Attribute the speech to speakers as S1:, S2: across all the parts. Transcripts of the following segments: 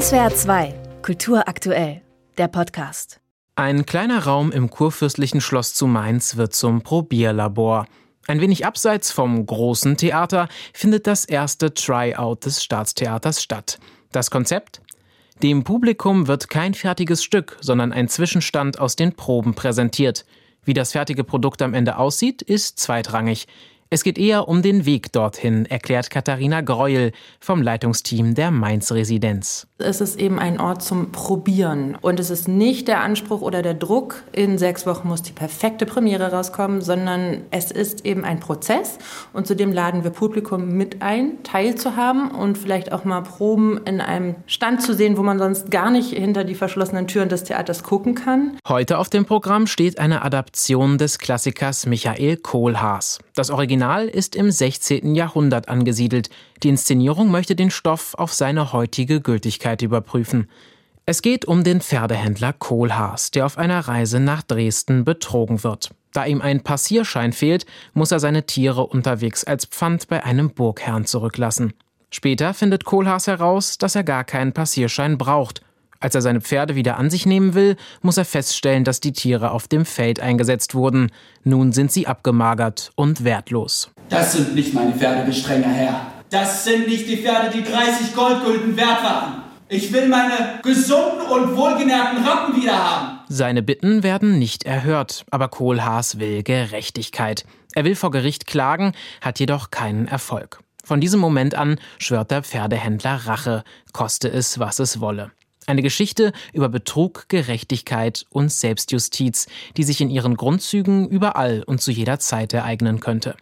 S1: SWR 2, Kultur aktuell, der Podcast.
S2: Ein kleiner Raum im kurfürstlichen Schloss zu Mainz wird zum Probierlabor. Ein wenig abseits vom großen Theater findet das erste Tryout des Staatstheaters statt. Das Konzept? Dem Publikum wird kein fertiges Stück, sondern ein Zwischenstand aus den Proben präsentiert. Wie das fertige Produkt am Ende aussieht, ist zweitrangig. Es geht eher um den Weg dorthin, erklärt Katharina Greuel vom Leitungsteam der Mainz-Residenz.
S3: Es ist eben ein Ort zum Probieren. Und es ist nicht der Anspruch oder der Druck, in sechs Wochen muss die perfekte Premiere rauskommen, sondern es ist eben ein Prozess. Und zudem laden wir Publikum mit ein, teilzuhaben und vielleicht auch mal Proben in einem Stand zu sehen, wo man sonst gar nicht hinter die verschlossenen Türen des Theaters gucken kann.
S2: Heute auf dem Programm steht eine Adaption des Klassikers Michael Kohlhaas. Das Original ist im 16. Jahrhundert angesiedelt. Die Inszenierung möchte den Stoff auf seine heutige Gültigkeit überprüfen. Es geht um den Pferdehändler Kohlhaas, der auf einer Reise nach Dresden betrogen wird. Da ihm ein Passierschein fehlt, muss er seine Tiere unterwegs als Pfand bei einem Burgherrn zurücklassen. Später findet Kohlhaas heraus, dass er gar keinen Passierschein braucht als er seine Pferde wieder an sich nehmen will, muss er feststellen, dass die Tiere auf dem Feld eingesetzt wurden. Nun sind sie abgemagert und wertlos.
S4: Das sind nicht meine Pferde, gestrenger Herr. Das sind nicht die Pferde, die 30 Goldgulden wert waren. Ich will meine gesunden und wohlgenährten Rappen wieder haben.
S2: Seine Bitten werden nicht erhört, aber Kohlhaas will Gerechtigkeit. Er will vor Gericht klagen, hat jedoch keinen Erfolg. Von diesem Moment an schwört der Pferdehändler Rache, koste es, was es wolle. Eine Geschichte über Betrug, Gerechtigkeit und Selbstjustiz, die sich in ihren Grundzügen überall und zu jeder Zeit ereignen könnte.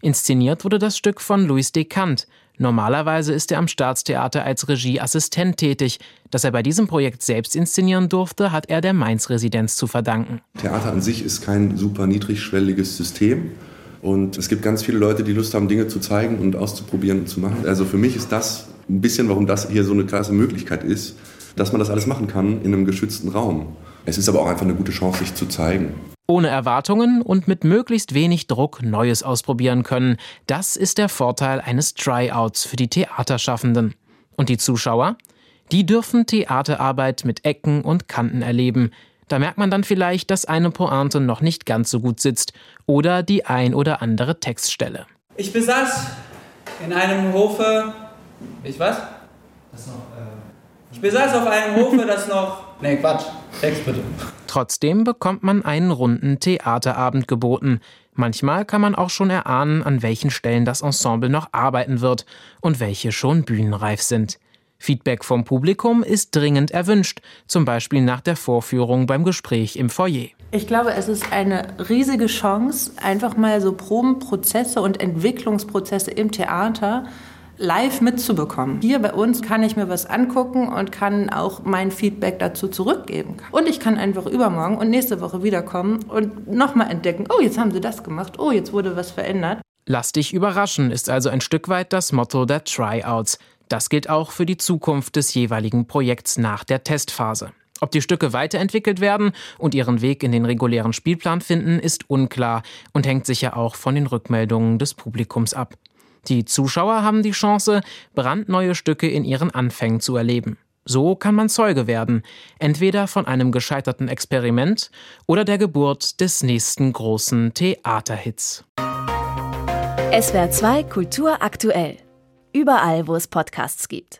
S2: Inszeniert wurde das Stück von Louis Descant. Normalerweise ist er am Staatstheater als Regieassistent tätig. Dass er bei diesem Projekt selbst inszenieren durfte, hat er der Mainz-Residenz zu verdanken.
S5: Theater an sich ist kein super niedrigschwelliges System. Und es gibt ganz viele Leute, die Lust haben, Dinge zu zeigen und auszuprobieren und zu machen. Also für mich ist das ein bisschen, warum das hier so eine klasse Möglichkeit ist, dass man das alles machen kann in einem geschützten Raum. Es ist aber auch einfach eine gute Chance, sich zu zeigen.
S2: Ohne Erwartungen und mit möglichst wenig Druck Neues ausprobieren können. Das ist der Vorteil eines Tryouts für die Theaterschaffenden. Und die Zuschauer? Die dürfen Theaterarbeit mit Ecken und Kanten erleben. Da merkt man dann vielleicht, dass eine Pointe noch nicht ganz so gut sitzt oder die ein oder andere Textstelle.
S4: Ich besaß in einem Hofe. Ich was? Das noch, äh ich besaß auf einem Hofe, das noch. Nee, Quatsch. Text bitte.
S2: Trotzdem bekommt man einen runden Theaterabend geboten. Manchmal kann man auch schon erahnen, an welchen Stellen das Ensemble noch arbeiten wird und welche schon bühnenreif sind. Feedback vom Publikum ist dringend erwünscht, zum Beispiel nach der Vorführung beim Gespräch im Foyer.
S3: Ich glaube, es ist eine riesige Chance, einfach mal so Probenprozesse und Entwicklungsprozesse im Theater live mitzubekommen. Hier bei uns kann ich mir was angucken und kann auch mein Feedback dazu zurückgeben. Und ich kann einfach übermorgen und nächste Woche wiederkommen und nochmal entdecken, oh, jetzt haben sie das gemacht, oh, jetzt wurde was verändert.
S2: Lass dich überraschen ist also ein Stück weit das Motto der Tryouts. Das gilt auch für die Zukunft des jeweiligen Projekts nach der Testphase. Ob die Stücke weiterentwickelt werden und ihren Weg in den regulären Spielplan finden, ist unklar und hängt sicher auch von den Rückmeldungen des Publikums ab. Die Zuschauer haben die Chance, brandneue Stücke in ihren Anfängen zu erleben. So kann man Zeuge werden, entweder von einem gescheiterten Experiment oder der Geburt des nächsten großen Theaterhits.
S1: SWR 2 Kultur aktuell. Überall, wo es Podcasts gibt.